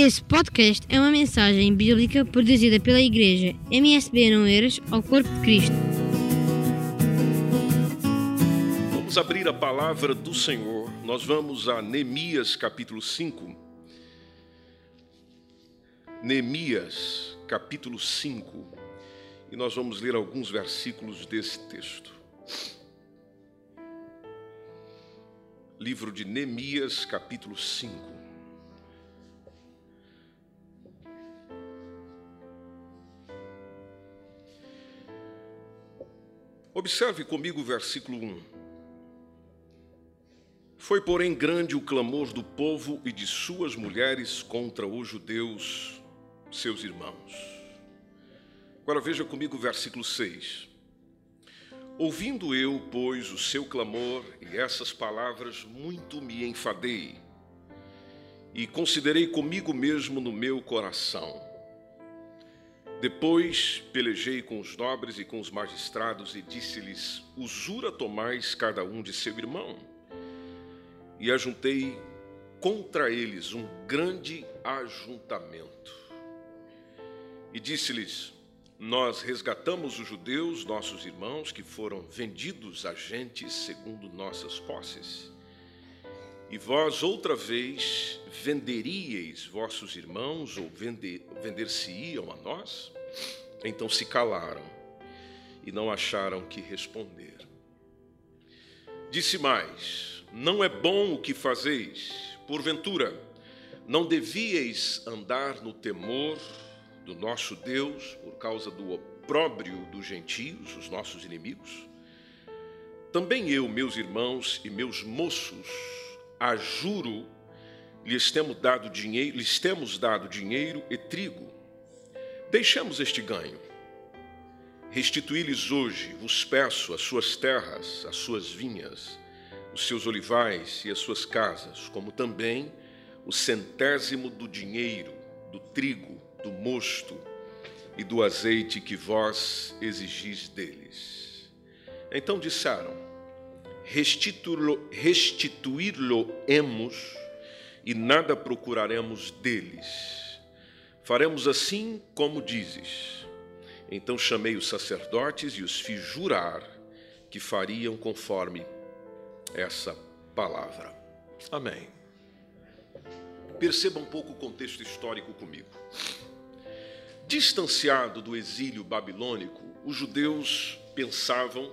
Esse podcast é uma mensagem bíblica produzida pela Igreja MSB Noeiras ao Corpo de Cristo. Vamos abrir a palavra do Senhor. Nós vamos a Neemias capítulo 5. Neemias capítulo 5. E nós vamos ler alguns versículos desse texto. Livro de Neemias capítulo 5. Observe comigo o versículo 1. Foi, porém, grande o clamor do povo e de suas mulheres contra os judeus, seus irmãos. Agora veja comigo o versículo 6. Ouvindo eu, pois, o seu clamor e essas palavras, muito me enfadei e considerei comigo mesmo no meu coração depois pelejei com os nobres e com os magistrados e disse-lhes: Usura tomais cada um de seu irmão. E ajuntei contra eles um grande ajuntamento. E disse-lhes: Nós resgatamos os judeus, nossos irmãos, que foram vendidos a gente segundo nossas posses. E vós outra vez venderíeis vossos irmãos ou vender, vender-se-iam a nós? Então se calaram e não acharam que responder. Disse mais: Não é bom o que fazeis, porventura, não devíeis andar no temor do nosso Deus por causa do opróbrio dos gentios, os nossos inimigos? Também eu, meus irmãos e meus moços, a juro, lhes temos dado dinheiro, lhes temos dado dinheiro e trigo. Deixamos este ganho. Restituí-lhes hoje, vos peço, as suas terras, as suas vinhas, os seus olivais e as suas casas, como também o centésimo do dinheiro, do trigo, do mosto e do azeite que vós exigis deles. Então disseram: restituí-lo-emos e nada procuraremos deles. Faremos assim como dizes. Então chamei os sacerdotes e os fiz jurar que fariam conforme essa palavra. Amém. Perceba um pouco o contexto histórico comigo. Distanciado do exílio babilônico, os judeus pensavam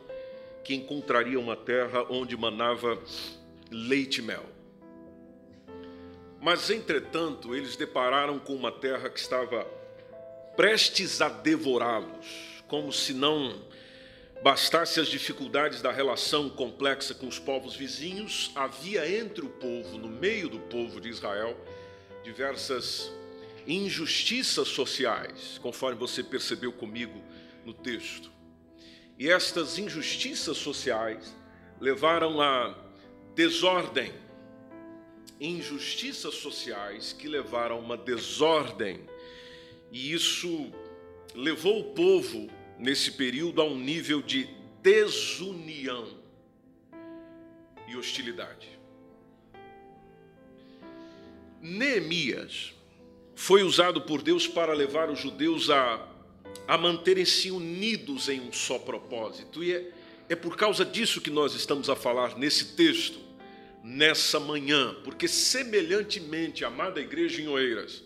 que encontraria uma terra onde manava leite e mel. Mas, entretanto, eles depararam com uma terra que estava prestes a devorá-los, como se não bastasse as dificuldades da relação complexa com os povos vizinhos, havia entre o povo, no meio do povo de Israel, diversas injustiças sociais, conforme você percebeu comigo no texto. E estas injustiças sociais levaram a desordem. Injustiças sociais que levaram a uma desordem. E isso levou o povo, nesse período, a um nível de desunião e hostilidade. Neemias foi usado por Deus para levar os judeus a a manterem-se unidos em um só propósito. E é, é por causa disso que nós estamos a falar nesse texto, nessa manhã, porque semelhantemente, amada igreja em Oeiras,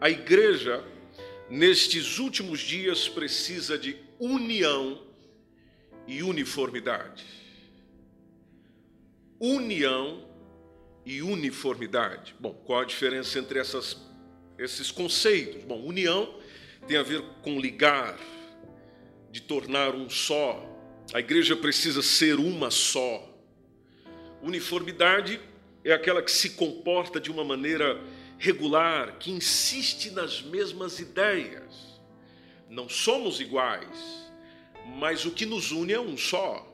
a igreja, nestes últimos dias, precisa de união e uniformidade. União e uniformidade. Bom, qual a diferença entre essas, esses conceitos? Bom, união tem a ver com ligar, de tornar um só. A igreja precisa ser uma só. Uniformidade é aquela que se comporta de uma maneira regular, que insiste nas mesmas ideias. Não somos iguais, mas o que nos une é um só.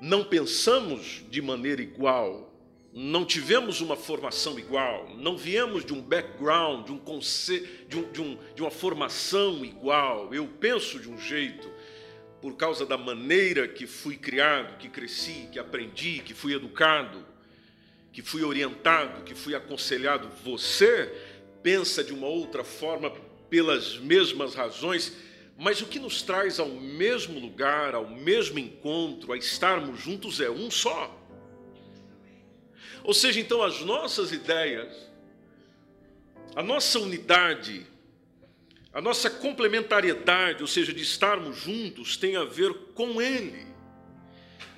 Não pensamos de maneira igual, não tivemos uma formação igual, não viemos de um background, de, um conce... de, um, de, um, de uma formação igual. Eu penso de um jeito, por causa da maneira que fui criado, que cresci, que aprendi, que fui educado, que fui orientado, que fui aconselhado, você pensa de uma outra forma pelas mesmas razões, mas o que nos traz ao mesmo lugar, ao mesmo encontro, a estarmos juntos é um só. Ou seja, então as nossas ideias, a nossa unidade, a nossa complementariedade, ou seja, de estarmos juntos, tem a ver com Ele.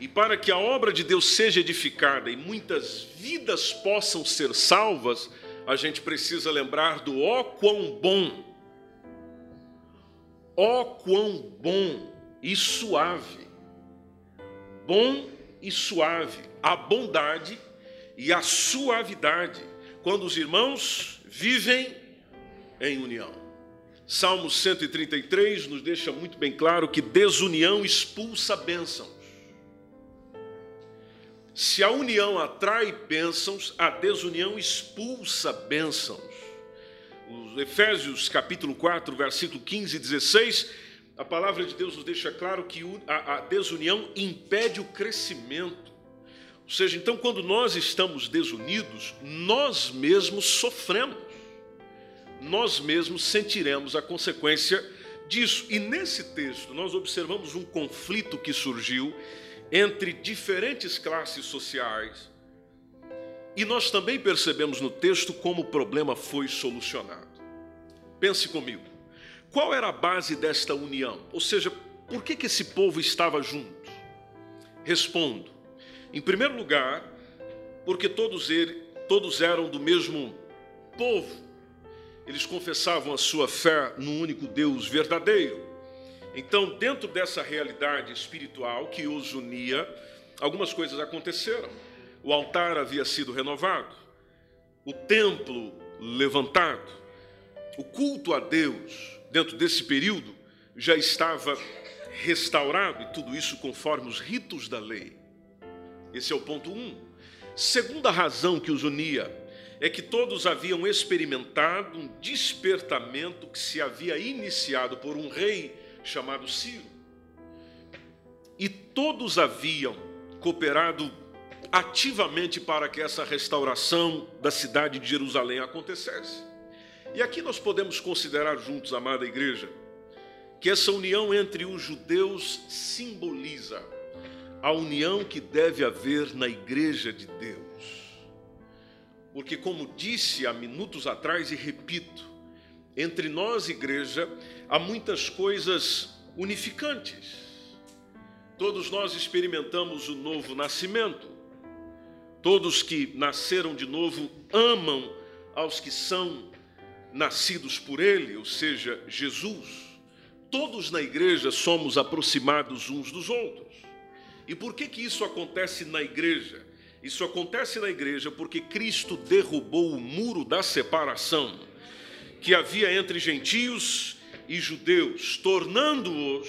E para que a obra de Deus seja edificada e muitas vidas possam ser salvas, a gente precisa lembrar do ó quão bom, ó quão bom e suave, bom e suave, a bondade e a suavidade, quando os irmãos vivem em união. Salmo 133 nos deixa muito bem claro que desunião expulsa bênçãos. Se a união atrai bênçãos, a desunião expulsa bênçãos. Os Efésios capítulo 4, versículo 15 e 16, a palavra de Deus nos deixa claro que a desunião impede o crescimento. Ou seja, então, quando nós estamos desunidos, nós mesmos sofremos, nós mesmos sentiremos a consequência disso. E nesse texto, nós observamos um conflito que surgiu entre diferentes classes sociais. E nós também percebemos no texto como o problema foi solucionado. Pense comigo. Qual era a base desta união? Ou seja, por que, que esse povo estava junto? Respondo. Em primeiro lugar, porque todos, todos eram do mesmo povo. Eles confessavam a sua fé no único Deus verdadeiro. Então, dentro dessa realidade espiritual que os unia, algumas coisas aconteceram. O altar havia sido renovado, o templo levantado, o culto a Deus, dentro desse período, já estava restaurado, e tudo isso conforme os ritos da lei. Esse é o ponto um. Segunda razão que os unia é que todos haviam experimentado um despertamento que se havia iniciado por um rei chamado Ciro. E todos haviam cooperado ativamente para que essa restauração da cidade de Jerusalém acontecesse. E aqui nós podemos considerar juntos, amada igreja, que essa união entre os judeus simboliza a união que deve haver na igreja de Deus. Porque, como disse há minutos atrás e repito, entre nós, igreja, há muitas coisas unificantes. Todos nós experimentamos o novo nascimento. Todos que nasceram de novo amam aos que são nascidos por Ele, ou seja, Jesus. Todos na igreja somos aproximados uns dos outros. E por que que isso acontece na igreja? Isso acontece na igreja porque Cristo derrubou o muro da separação que havia entre gentios e judeus, tornando-os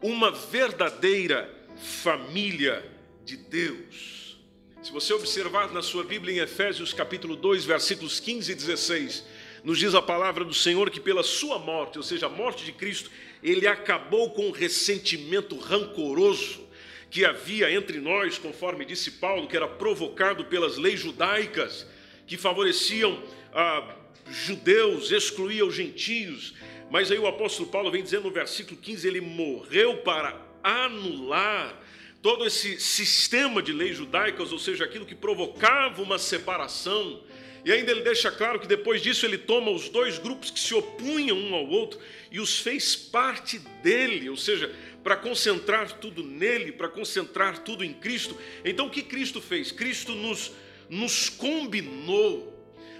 uma verdadeira família de Deus. Se você observar na sua Bíblia em Efésios capítulo 2, versículos 15 e 16, nos diz a palavra do Senhor que pela sua morte, ou seja, a morte de Cristo, ele acabou com o ressentimento rancoroso que havia entre nós, conforme disse Paulo, que era provocado pelas leis judaicas, que favoreciam a judeus, excluía os gentios. Mas aí o apóstolo Paulo vem dizendo no versículo 15: ele morreu para anular todo esse sistema de leis judaicas, ou seja, aquilo que provocava uma separação. E ainda ele deixa claro que depois disso ele toma os dois grupos que se opunham um ao outro e os fez parte dele, ou seja, para concentrar tudo nele, para concentrar tudo em Cristo. Então o que Cristo fez? Cristo nos, nos combinou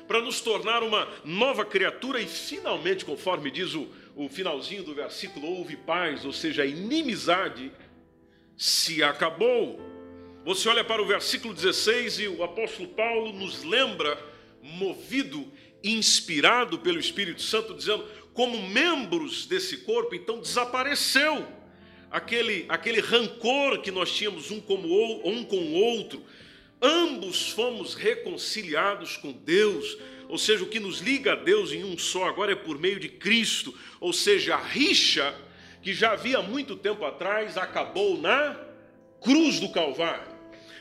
para nos tornar uma nova criatura e finalmente, conforme diz o, o finalzinho do versículo, houve paz, ou seja, a inimizade se acabou. Você olha para o versículo 16 e o apóstolo Paulo nos lembra, movido, inspirado pelo Espírito Santo, dizendo: como membros desse corpo, então desapareceu aquele, aquele rancor que nós tínhamos um, como, um com o outro, ambos fomos reconciliados com Deus, ou seja, o que nos liga a Deus em um só agora é por meio de Cristo, ou seja, a rixa que já havia muito tempo atrás acabou na cruz do Calvário.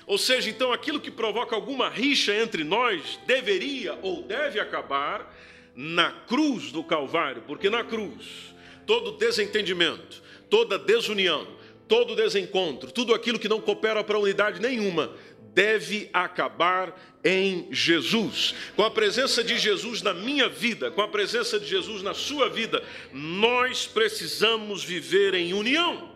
Ou seja, então aquilo que provoca alguma rixa entre nós deveria ou deve acabar na cruz do Calvário, porque na cruz todo desentendimento, toda desunião, todo desencontro, tudo aquilo que não coopera para unidade nenhuma, deve acabar em Jesus. Com a presença de Jesus na minha vida, com a presença de Jesus na sua vida, nós precisamos viver em união.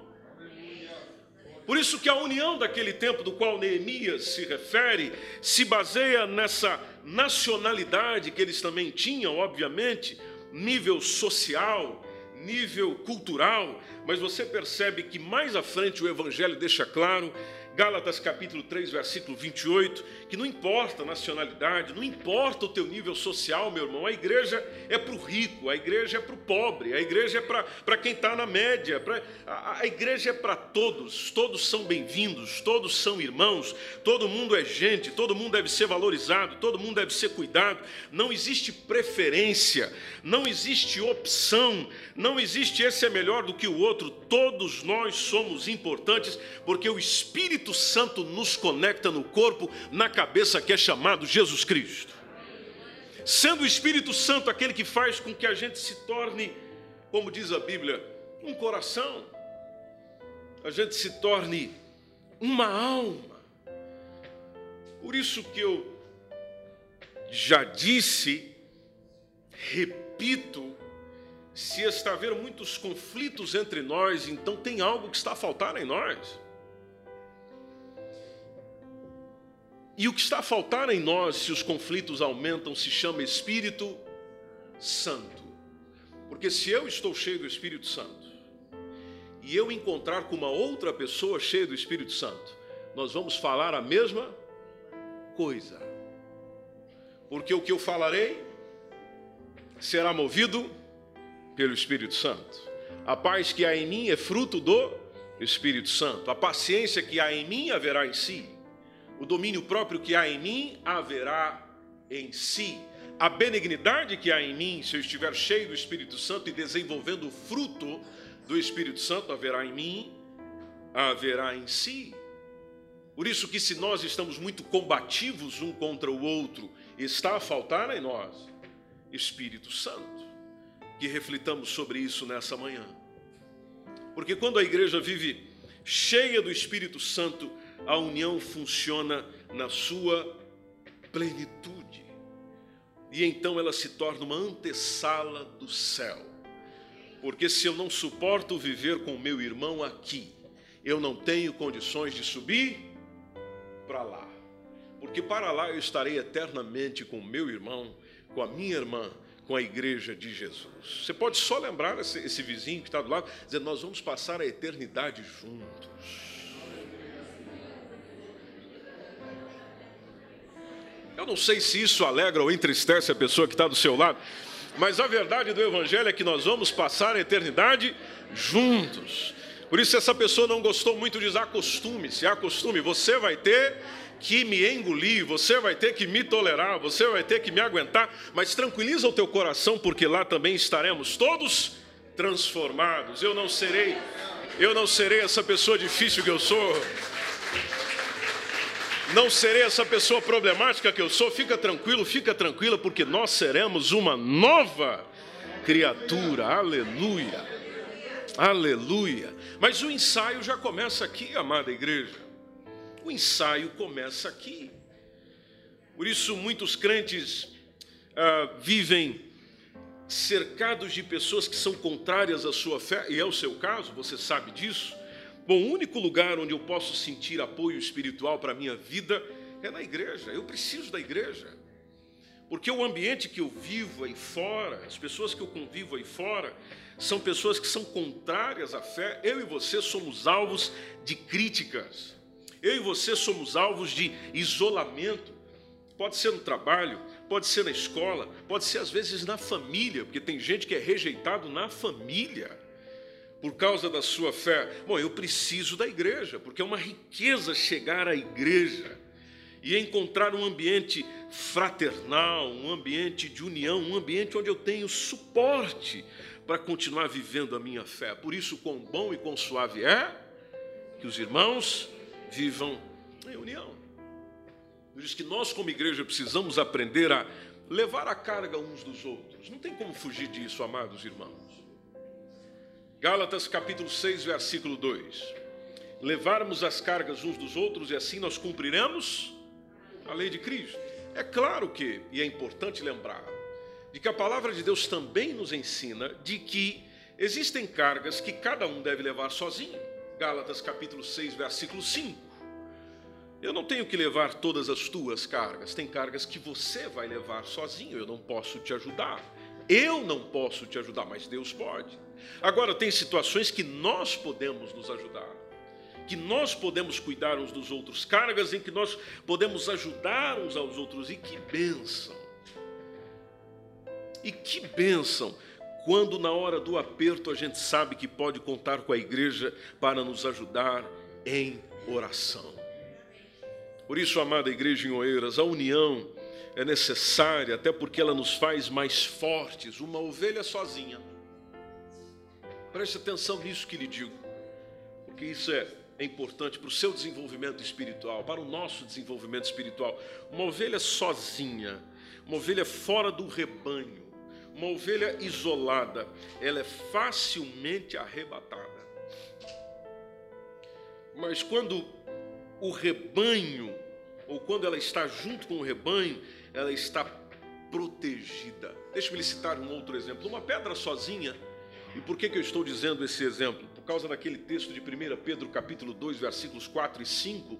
Por isso que a união daquele tempo do qual Neemias se refere se baseia nessa nacionalidade que eles também tinham, obviamente, nível social, nível cultural, mas você percebe que mais à frente o evangelho deixa claro. Gálatas capítulo 3, versículo 28, que não importa a nacionalidade, não importa o teu nível social, meu irmão, a igreja é para o rico, a igreja é para o pobre, a igreja é para quem está na média, pra, a, a igreja é para todos, todos são bem-vindos, todos são irmãos, todo mundo é gente, todo mundo deve ser valorizado, todo mundo deve ser cuidado, não existe preferência, não existe opção, não existe esse é melhor do que o outro, todos nós somos importantes, porque o Espírito Santo nos conecta no corpo, na cabeça que é chamado Jesus Cristo. Sendo o Espírito Santo aquele que faz com que a gente se torne, como diz a Bíblia, um coração, a gente se torne uma alma. Por isso que eu já disse, repito, se está havendo muitos conflitos entre nós, então tem algo que está a faltar em nós. E o que está a faltar em nós, se os conflitos aumentam, se chama Espírito Santo. Porque se eu estou cheio do Espírito Santo e eu encontrar com uma outra pessoa cheia do Espírito Santo, nós vamos falar a mesma coisa. Porque o que eu falarei será movido pelo Espírito Santo. A paz que há em mim é fruto do Espírito Santo. A paciência que há em mim haverá em si o domínio próprio que há em mim haverá em si. A benignidade que há em mim, se eu estiver cheio do Espírito Santo e desenvolvendo o fruto do Espírito Santo, haverá em mim, haverá em si. Por isso que se nós estamos muito combativos um contra o outro, está a faltar em nós Espírito Santo. Que reflitamos sobre isso nessa manhã. Porque quando a igreja vive cheia do Espírito Santo, a união funciona na sua plenitude. E então ela se torna uma antessala do céu. Porque se eu não suporto viver com meu irmão aqui, eu não tenho condições de subir para lá. Porque para lá eu estarei eternamente com meu irmão, com a minha irmã, com a igreja de Jesus. Você pode só lembrar esse, esse vizinho que está do lado, dizendo: Nós vamos passar a eternidade juntos. Eu não sei se isso alegra ou entristece a pessoa que está do seu lado, mas a verdade do Evangelho é que nós vamos passar a eternidade juntos. Por isso, essa pessoa não gostou muito, diz: acostume-se, acostume. Você vai ter que me engolir, você vai ter que me tolerar, você vai ter que me aguentar, mas tranquiliza o teu coração, porque lá também estaremos todos transformados. Eu não serei, eu não serei essa pessoa difícil que eu sou. Não serei essa pessoa problemática que eu sou. Fica tranquilo, fica tranquila, porque nós seremos uma nova criatura. Aleluia. Aleluia. Mas o ensaio já começa aqui, amada igreja. O ensaio começa aqui. Por isso, muitos crentes ah, vivem cercados de pessoas que são contrárias à sua fé, e é o seu caso, você sabe disso. Bom, o único lugar onde eu posso sentir apoio espiritual para a minha vida é na igreja. Eu preciso da igreja. Porque o ambiente que eu vivo aí fora, as pessoas que eu convivo aí fora, são pessoas que são contrárias à fé. Eu e você somos alvos de críticas. Eu e você somos alvos de isolamento. Pode ser no trabalho, pode ser na escola, pode ser às vezes na família, porque tem gente que é rejeitado na família por causa da sua fé. Bom, eu preciso da igreja, porque é uma riqueza chegar à igreja e encontrar um ambiente fraternal, um ambiente de união, um ambiente onde eu tenho suporte para continuar vivendo a minha fé. Por isso, quão bom e quão suave é que os irmãos vivam em união. Isso que nós, como igreja, precisamos aprender a levar a carga uns dos outros. Não tem como fugir disso, amados irmãos. Gálatas capítulo 6, versículo 2. Levarmos as cargas uns dos outros e assim nós cumpriremos a lei de Cristo. É claro que, e é importante lembrar, de que a palavra de Deus também nos ensina de que existem cargas que cada um deve levar sozinho. Gálatas capítulo 6, versículo 5. Eu não tenho que levar todas as tuas cargas, tem cargas que você vai levar sozinho, eu não posso te ajudar. Eu não posso te ajudar, mas Deus pode. Agora, tem situações que nós podemos nos ajudar, que nós podemos cuidar uns dos outros, cargas em que nós podemos ajudar uns aos outros, e que bênção! E que bênção! Quando na hora do aperto a gente sabe que pode contar com a igreja para nos ajudar em oração. Por isso, amada igreja em Oeiras, a união é necessária, até porque ela nos faz mais fortes. Uma ovelha sozinha. Preste atenção nisso que lhe digo, porque isso é, é importante para o seu desenvolvimento espiritual, para o nosso desenvolvimento espiritual. Uma ovelha sozinha, uma ovelha fora do rebanho, uma ovelha isolada, ela é facilmente arrebatada. Mas quando o rebanho, ou quando ela está junto com o rebanho, ela está protegida. Deixa-me lhe citar um outro exemplo. Uma pedra sozinha, e por que, que eu estou dizendo esse exemplo? Por causa daquele texto de 1 Pedro, capítulo 2, versículos 4 e 5,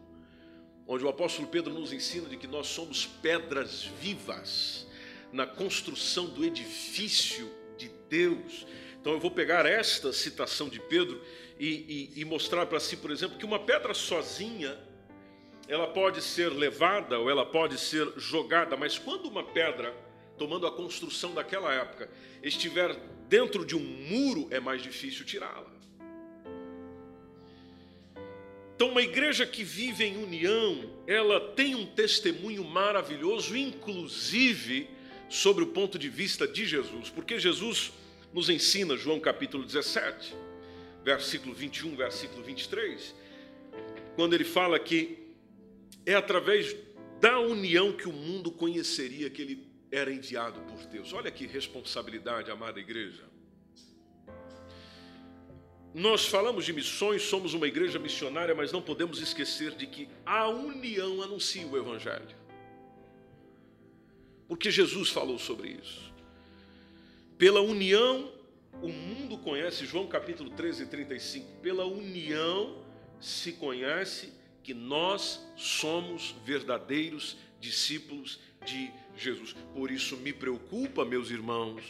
onde o apóstolo Pedro nos ensina de que nós somos pedras vivas na construção do edifício de Deus. Então eu vou pegar esta citação de Pedro e, e, e mostrar para si, por exemplo, que uma pedra sozinha ela pode ser levada ou ela pode ser jogada, mas quando uma pedra, tomando a construção daquela época, estiver dentro de um muro, é mais difícil tirá-la. Então, uma igreja que vive em união, ela tem um testemunho maravilhoso, inclusive sobre o ponto de vista de Jesus, porque Jesus nos ensina, João capítulo 17, versículo 21, versículo 23, quando ele fala que é através da união que o mundo conheceria que ele era enviado por Deus. Olha que responsabilidade, amada igreja. Nós falamos de missões, somos uma igreja missionária, mas não podemos esquecer de que a união anuncia o Evangelho. Porque Jesus falou sobre isso. Pela união, o mundo conhece, João capítulo 13, 35. Pela união se conhece que nós somos verdadeiros discípulos Jesus. Por isso me preocupa, meus irmãos,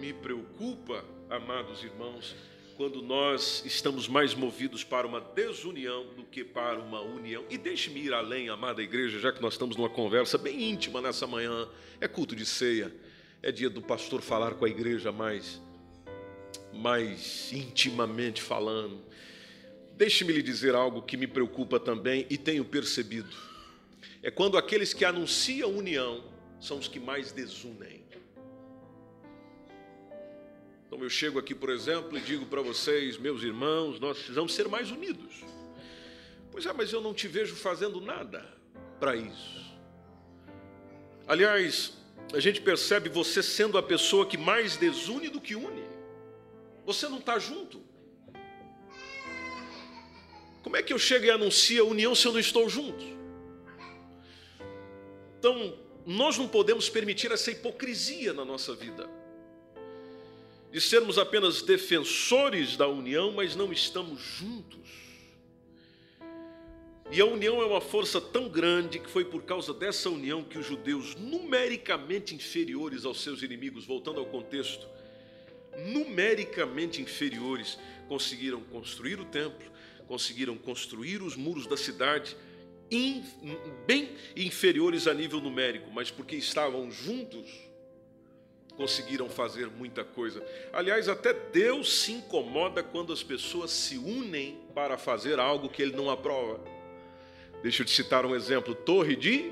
me preocupa, amados irmãos, quando nós estamos mais movidos para uma desunião do que para uma união. E deixe-me ir além, amada igreja, já que nós estamos numa conversa bem íntima nessa manhã. É culto de ceia, é dia do pastor falar com a igreja mais, mais intimamente falando. Deixe-me lhe dizer algo que me preocupa também e tenho percebido. É quando aqueles que anunciam união são os que mais desunem. Então eu chego aqui, por exemplo, e digo para vocês, meus irmãos, nós precisamos ser mais unidos. Pois é, mas eu não te vejo fazendo nada para isso. Aliás, a gente percebe você sendo a pessoa que mais desune do que une. Você não está junto. Como é que eu chego e anuncio a união se eu não estou junto? Então, nós não podemos permitir essa hipocrisia na nossa vida. De sermos apenas defensores da união, mas não estamos juntos. E a união é uma força tão grande que foi por causa dessa união que os judeus, numericamente inferiores aos seus inimigos, voltando ao contexto, numericamente inferiores, conseguiram construir o templo, conseguiram construir os muros da cidade in, bem inferiores a nível numérico, mas porque estavam juntos, conseguiram fazer muita coisa. Aliás, até Deus se incomoda quando as pessoas se unem para fazer algo que ele não aprova. Deixa eu te citar um exemplo: Torre de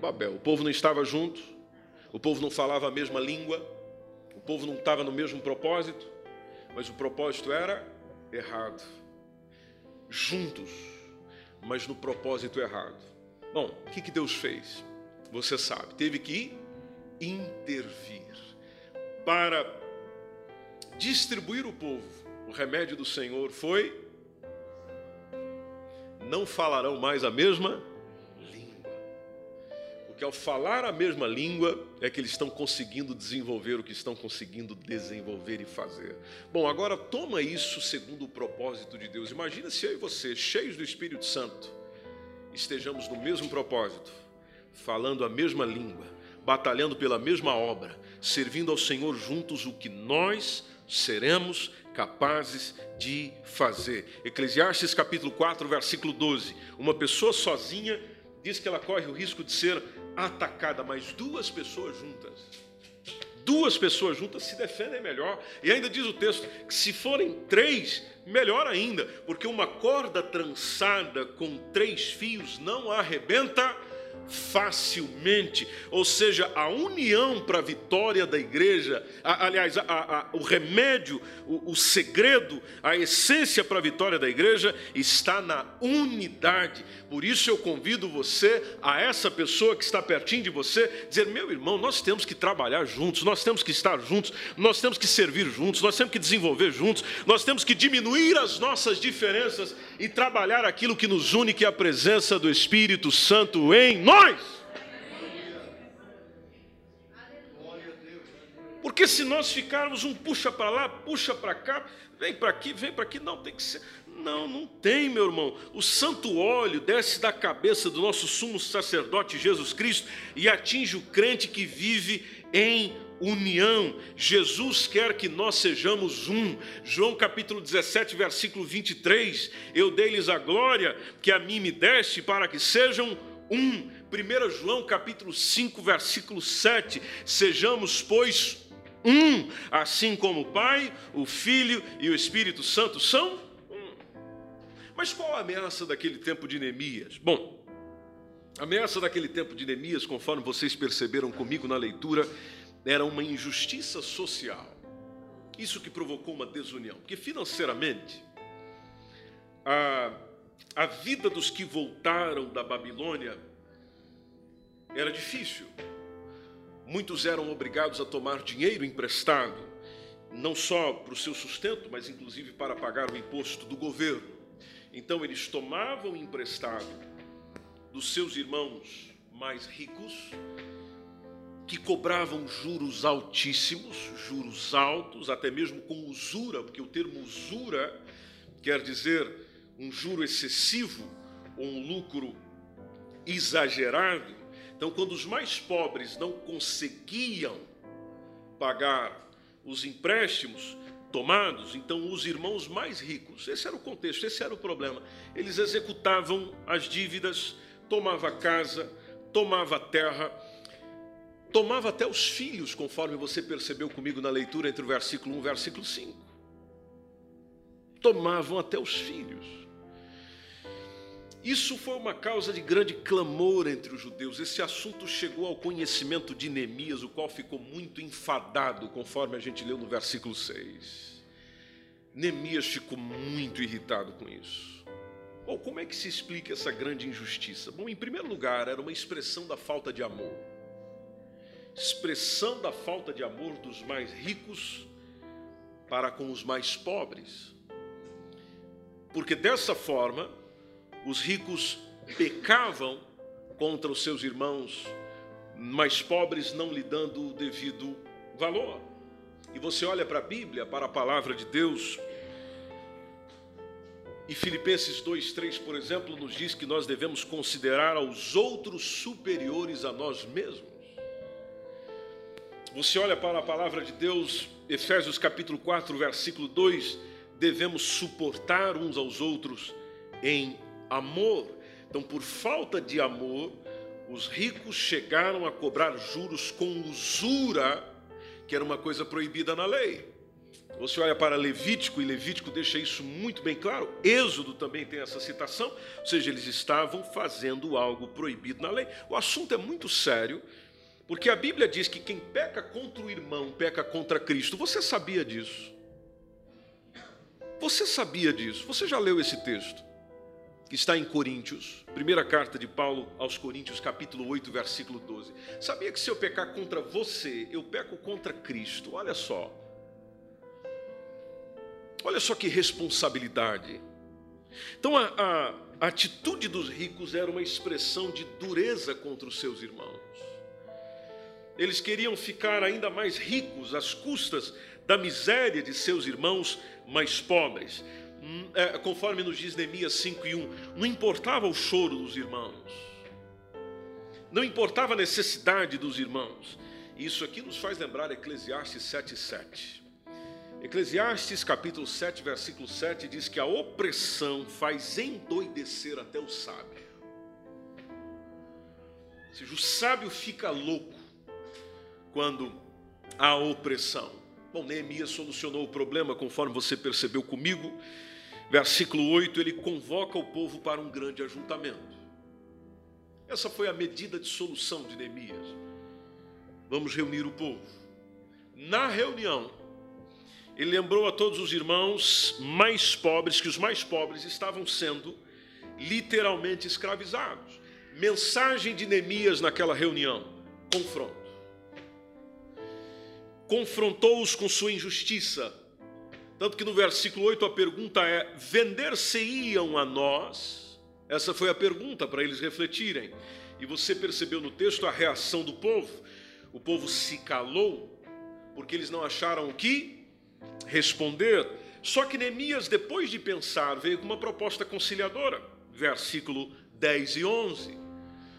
Babel. O povo não estava junto, o povo não falava a mesma língua, o povo não estava no mesmo propósito, mas o propósito era errado juntos, mas no propósito errado. Bom, o que, que Deus fez? Você sabe, teve que intervir para distribuir o povo. O remédio do Senhor foi: não falarão mais a mesma. Porque ao falar a mesma língua é que eles estão conseguindo desenvolver o que estão conseguindo desenvolver e fazer. Bom, agora toma isso segundo o propósito de Deus. Imagina se eu e você, cheios do Espírito Santo, estejamos no mesmo propósito, falando a mesma língua, batalhando pela mesma obra, servindo ao Senhor juntos, o que nós seremos capazes de fazer. Eclesiastes capítulo 4, versículo 12. Uma pessoa sozinha diz que ela corre o risco de ser atacada, mas duas pessoas juntas. Duas pessoas juntas se defendem melhor. E ainda diz o texto que se forem três, melhor ainda, porque uma corda trançada com três fios não arrebenta facilmente, ou seja, a união para a vitória da igreja, a, aliás, a, a, o remédio, o, o segredo, a essência para a vitória da igreja está na unidade. Por isso eu convido você, a essa pessoa que está pertinho de você, dizer: meu irmão, nós temos que trabalhar juntos, nós temos que estar juntos, nós temos que servir juntos, nós temos que desenvolver juntos, nós temos que diminuir as nossas diferenças e trabalhar aquilo que nos une, que é a presença do Espírito Santo em nós. Porque se nós ficarmos um puxa para lá, puxa para cá, vem para aqui, vem para aqui, não tem que ser. Não, não tem, meu irmão. O santo óleo desce da cabeça do nosso sumo sacerdote Jesus Cristo e atinge o crente que vive em união. Jesus quer que nós sejamos um. João capítulo 17, versículo 23. Eu dei-lhes a glória que a mim me deste para que sejam um. 1 João capítulo 5, versículo 7. Sejamos, pois, um, assim como o Pai, o Filho e o Espírito Santo são um. Mas qual a ameaça daquele tempo de Neemias? Bom, a ameaça daquele tempo de Neemias, conforme vocês perceberam comigo na leitura, era uma injustiça social. Isso que provocou uma desunião. Porque financeiramente, a, a vida dos que voltaram da Babilônia era difícil. Muitos eram obrigados a tomar dinheiro emprestado, não só para o seu sustento, mas inclusive para pagar o imposto do governo. Então eles tomavam emprestado dos seus irmãos mais ricos que cobravam juros altíssimos, juros altos, até mesmo com usura, porque o termo usura quer dizer um juro excessivo ou um lucro exagerado. Então, quando os mais pobres não conseguiam pagar os empréstimos tomados, então os irmãos mais ricos, esse era o contexto, esse era o problema, eles executavam as dívidas, tomava casa, tomava terra, tomava até os filhos, conforme você percebeu comigo na leitura entre o versículo 1 e o versículo 5. Tomavam até os filhos. Isso foi uma causa de grande clamor entre os judeus. Esse assunto chegou ao conhecimento de Neemias, o qual ficou muito enfadado, conforme a gente leu no versículo 6. Neemias ficou muito irritado com isso. Bom, como é que se explica essa grande injustiça? Bom, em primeiro lugar, era uma expressão da falta de amor expressão da falta de amor dos mais ricos para com os mais pobres. Porque dessa forma, os ricos pecavam contra os seus irmãos mais pobres, não lhe dando o devido valor. E você olha para a Bíblia, para a palavra de Deus, e Filipenses 2:3, por exemplo, nos diz que nós devemos considerar aos outros superiores a nós mesmos. Você olha para a palavra de Deus, Efésios capítulo 4, versículo 2, devemos suportar uns aos outros em amor. Então, por falta de amor, os ricos chegaram a cobrar juros com usura, que era uma coisa proibida na lei. Você olha para Levítico, e Levítico deixa isso muito bem claro. Êxodo também tem essa citação, ou seja, eles estavam fazendo algo proibido na lei. O assunto é muito sério porque a Bíblia diz que quem peca contra o irmão peca contra Cristo. Você sabia disso? Você sabia disso? Você já leu esse texto? que está em Coríntios, primeira carta de Paulo aos Coríntios, capítulo 8, versículo 12. Sabia que se eu pecar contra você, eu peco contra Cristo? Olha só. Olha só que responsabilidade. Então, a, a, a atitude dos ricos era uma expressão de dureza contra os seus irmãos. Eles queriam ficar ainda mais ricos às custas da miséria de seus irmãos mais pobres. Hum, é, conforme nos diz Neemias 5 e 1, não importava o choro dos irmãos, não importava a necessidade dos irmãos. Isso aqui nos faz lembrar Eclesiastes 7, 7. Eclesiastes capítulo 7, versículo 7 diz que a opressão faz endoidecer até o sábio. Ou seja, o sábio fica louco quando há opressão. Bom, Neemias solucionou o problema conforme você percebeu comigo. Versículo 8, ele convoca o povo para um grande ajuntamento. Essa foi a medida de solução de Neemias. Vamos reunir o povo. Na reunião, ele lembrou a todos os irmãos mais pobres que os mais pobres estavam sendo literalmente escravizados. Mensagem de Neemias naquela reunião: confronto. Confrontou-os com sua injustiça. Tanto que no versículo 8 a pergunta é: vender-se-iam a nós? Essa foi a pergunta para eles refletirem. E você percebeu no texto a reação do povo. O povo se calou, porque eles não acharam o que responder. Só que Neemias, depois de pensar, veio com uma proposta conciliadora. Versículo 10 e 11.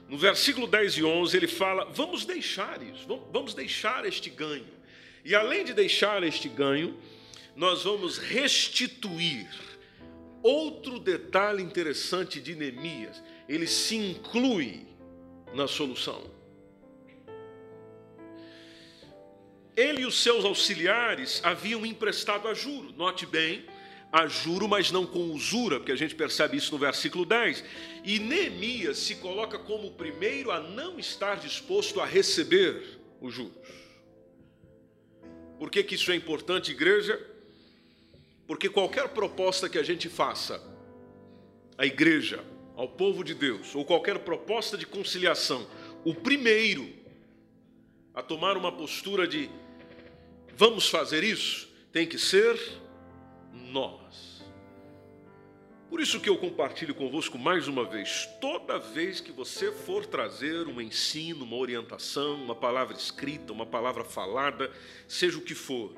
No versículo 10 e 11 ele fala: vamos deixar isso, vamos deixar este ganho. E além de deixar este ganho, nós vamos restituir. Outro detalhe interessante de Neemias, ele se inclui na solução. Ele e os seus auxiliares haviam emprestado a juro. Note bem, a juro, mas não com usura, porque a gente percebe isso no versículo 10. E Neemias se coloca como o primeiro a não estar disposto a receber os juros. Por que, que isso é importante, igreja? Porque qualquer proposta que a gente faça à igreja, ao povo de Deus, ou qualquer proposta de conciliação, o primeiro a tomar uma postura de vamos fazer isso, tem que ser nós. Por isso que eu compartilho convosco mais uma vez, toda vez que você for trazer um ensino, uma orientação, uma palavra escrita, uma palavra falada, seja o que for,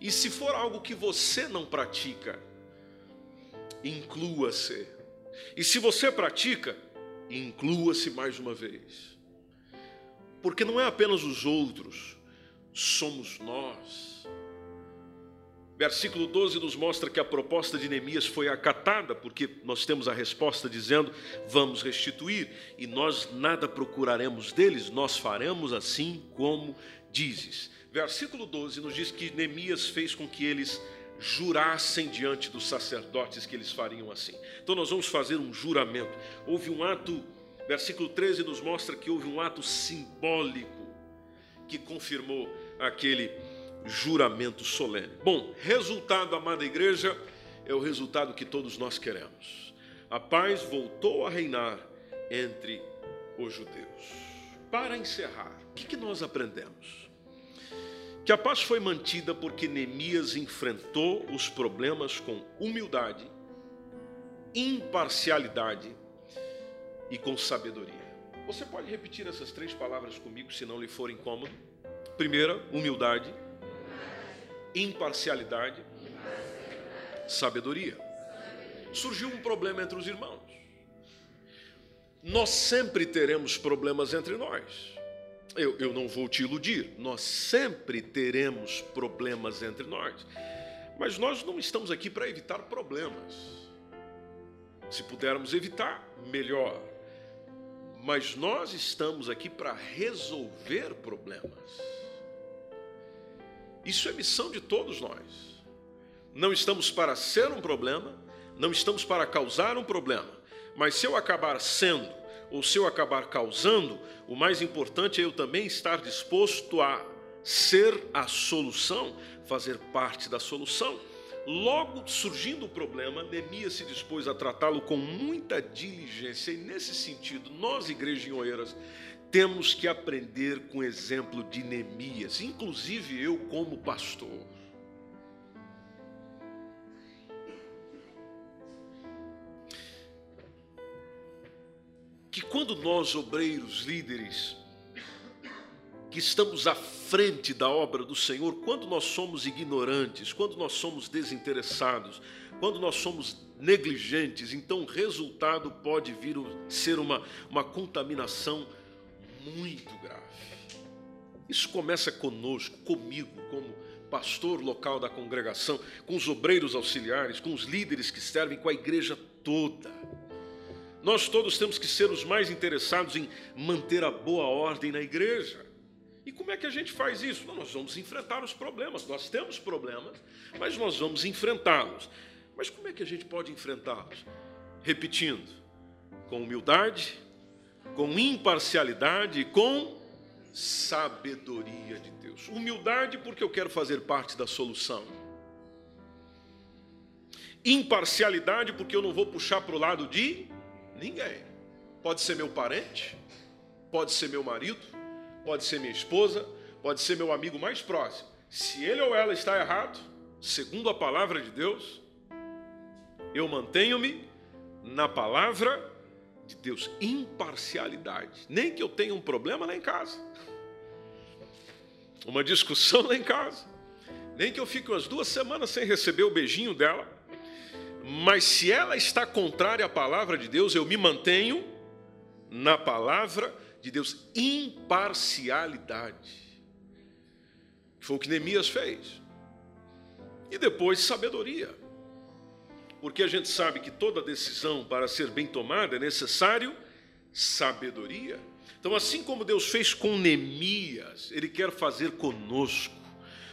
e se for algo que você não pratica, inclua-se. E se você pratica, inclua-se mais uma vez. Porque não é apenas os outros, somos nós. Versículo 12 nos mostra que a proposta de Neemias foi acatada, porque nós temos a resposta dizendo: vamos restituir, e nós nada procuraremos deles, nós faremos assim como dizes. Versículo 12 nos diz que Neemias fez com que eles jurassem diante dos sacerdotes que eles fariam assim. Então nós vamos fazer um juramento. Houve um ato, versículo 13 nos mostra que houve um ato simbólico que confirmou aquele juramento solene. Bom, resultado, amada igreja, é o resultado que todos nós queremos. A paz voltou a reinar entre os judeus. Para encerrar, o que, nós aprendemos? Que a paz foi mantida porque Neemias enfrentou os problemas com humildade, imparcialidade e com sabedoria. Você pode repetir essas três palavras comigo, se não lhe for incômodo? Primeira, humildade, imparcialidade, sabedoria. Surgiu um problema entre os irmãos. Nós sempre teremos problemas entre nós. Eu, eu não vou te iludir, nós sempre teremos problemas entre nós. Mas nós não estamos aqui para evitar problemas. Se pudermos evitar, melhor. Mas nós estamos aqui para resolver problemas. Isso é missão de todos nós. Não estamos para ser um problema, não estamos para causar um problema, mas se eu acabar sendo ou se eu acabar causando, o mais importante é eu também estar disposto a ser a solução, fazer parte da solução. logo surgindo o problema, Neemias se dispôs a tratá-lo com muita diligência. E nesse sentido, nós, igreja em Oeiras, temos que aprender com o exemplo de Neemias, inclusive eu como pastor. Que quando nós, obreiros, líderes, que estamos à frente da obra do Senhor, quando nós somos ignorantes, quando nós somos desinteressados, quando nós somos negligentes, então o resultado pode vir a ser uma, uma contaminação muito grave. Isso começa conosco, comigo, como pastor local da congregação, com os obreiros auxiliares, com os líderes que servem, com a igreja toda. Nós todos temos que ser os mais interessados em manter a boa ordem na igreja. E como é que a gente faz isso? Não, nós vamos enfrentar os problemas. Nós temos problemas, mas nós vamos enfrentá-los. Mas como é que a gente pode enfrentá-los? Repetindo, com humildade, com imparcialidade com sabedoria de Deus. Humildade, porque eu quero fazer parte da solução. Imparcialidade, porque eu não vou puxar para o lado de ninguém. Pode ser meu parente, pode ser meu marido, pode ser minha esposa, pode ser meu amigo mais próximo. Se ele ou ela está errado, segundo a palavra de Deus, eu mantenho-me na palavra de Deus. Imparcialidade. Nem que eu tenha um problema lá em casa, uma discussão lá em casa, nem que eu fique umas duas semanas sem receber o beijinho dela, mas se ela está contrária à palavra de Deus, eu me mantenho na palavra de Deus, imparcialidade. Foi o que Neemias fez. E depois, sabedoria. Porque a gente sabe que toda decisão, para ser bem tomada, é necessário sabedoria. Então, assim como Deus fez com Neemias, Ele quer fazer conosco.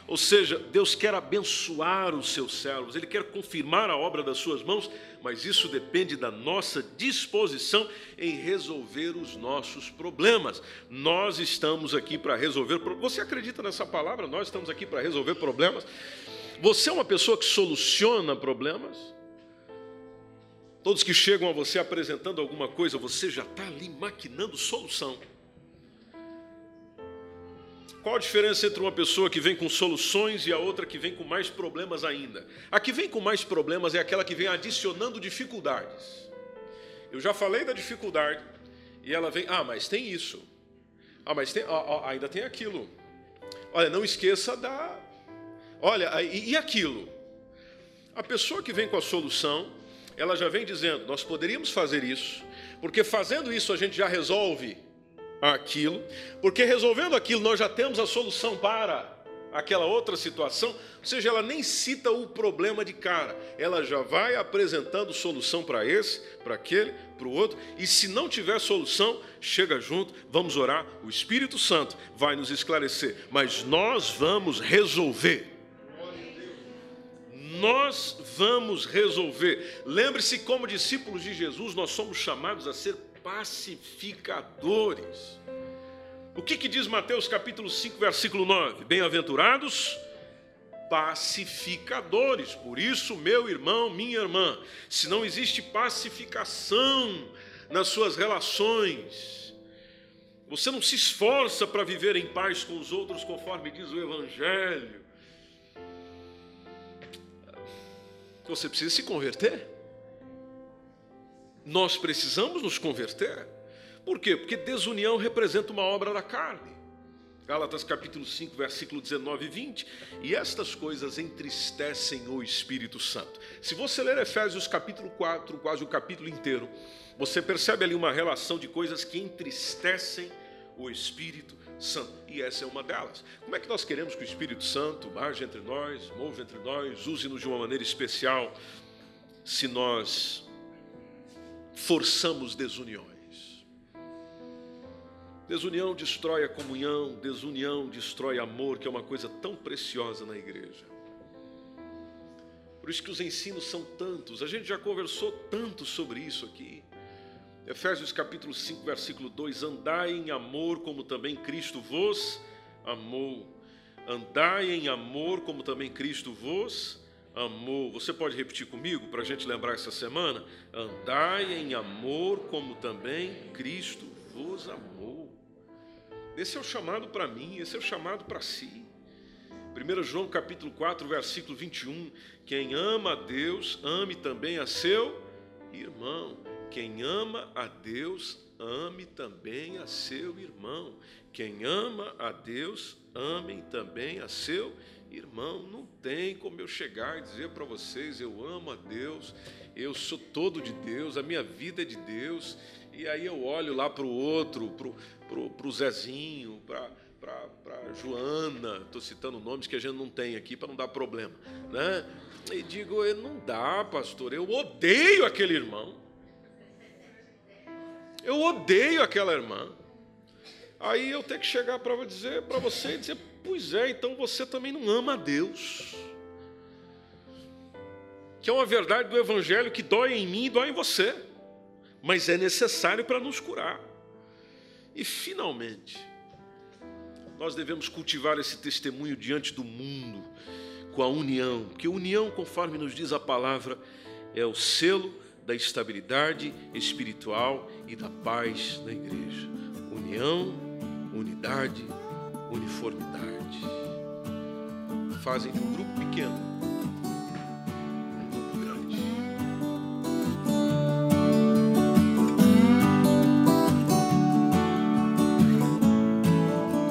Ou seja, Deus quer abençoar os seus servos, Ele quer confirmar a obra das suas mãos, mas isso depende da nossa disposição em resolver os nossos problemas. Nós estamos aqui para resolver. Você acredita nessa palavra? Nós estamos aqui para resolver problemas. Você é uma pessoa que soluciona problemas? Todos que chegam a você apresentando alguma coisa, você já está ali maquinando solução. Qual a diferença entre uma pessoa que vem com soluções e a outra que vem com mais problemas ainda? A que vem com mais problemas é aquela que vem adicionando dificuldades. Eu já falei da dificuldade e ela vem, ah, mas tem isso. Ah, mas tem, ah, ah, ainda tem aquilo. Olha, não esqueça da. Olha, e, e aquilo? A pessoa que vem com a solução, ela já vem dizendo: nós poderíamos fazer isso, porque fazendo isso a gente já resolve aquilo, porque resolvendo aquilo nós já temos a solução para aquela outra situação, ou seja, ela nem cita o problema de cara, ela já vai apresentando solução para esse, para aquele, para o outro, e se não tiver solução, chega junto, vamos orar, o Espírito Santo vai nos esclarecer, mas nós vamos resolver. Nós vamos resolver. Lembre-se, como discípulos de Jesus, nós somos chamados a ser pacificadores. O que, que diz Mateus capítulo 5, versículo 9? Bem-aventurados pacificadores. Por isso, meu irmão, minha irmã, se não existe pacificação nas suas relações, você não se esforça para viver em paz com os outros, conforme diz o Evangelho, você precisa se converter. Nós precisamos nos converter. Por quê? Porque desunião representa uma obra da carne. Gálatas capítulo 5, versículo 19 e 20. E estas coisas entristecem o Espírito Santo. Se você ler Efésios capítulo 4, quase o capítulo inteiro, você percebe ali uma relação de coisas que entristecem o Espírito Santo. E essa é uma delas. Como é que nós queremos que o Espírito Santo age entre nós, move entre nós, use-nos de uma maneira especial, se nós forçamos desuniões. Desunião destrói a comunhão, desunião destrói amor, que é uma coisa tão preciosa na igreja. Por isso que os ensinos são tantos, a gente já conversou tanto sobre isso aqui. Efésios capítulo 5, versículo 2: Andai em amor, como também Cristo vos amou. Andai em amor, como também Cristo vos amou. Você pode repetir comigo para a gente lembrar essa semana? Andai em amor como também Cristo vos amou. Esse é o chamado para mim, esse é o chamado para si. 1 João capítulo 4, versículo 21. Quem ama a Deus, ame também a seu irmão. Quem ama a Deus, ame também a seu irmão. Quem ama a Deus, ame também a seu irmão. Não tem como eu chegar e dizer para vocês: eu amo a Deus, eu sou todo de Deus, a minha vida é de Deus. E aí eu olho lá para o outro, para o Zezinho, para Joana, estou citando nomes que a gente não tem aqui para não dar problema, né? E digo, não dá, pastor, eu odeio aquele irmão. Eu odeio aquela irmã. Aí eu tenho que chegar para dizer para você e dizer, pois é, então você também não ama a Deus. Que é uma verdade do evangelho que dói em mim e dói em você, mas é necessário para nos curar. E finalmente, nós devemos cultivar esse testemunho diante do mundo com a união, porque união, conforme nos diz a palavra, é o selo da estabilidade espiritual e da paz na igreja. União, unidade, uniformidade. Fazem de um grupo pequeno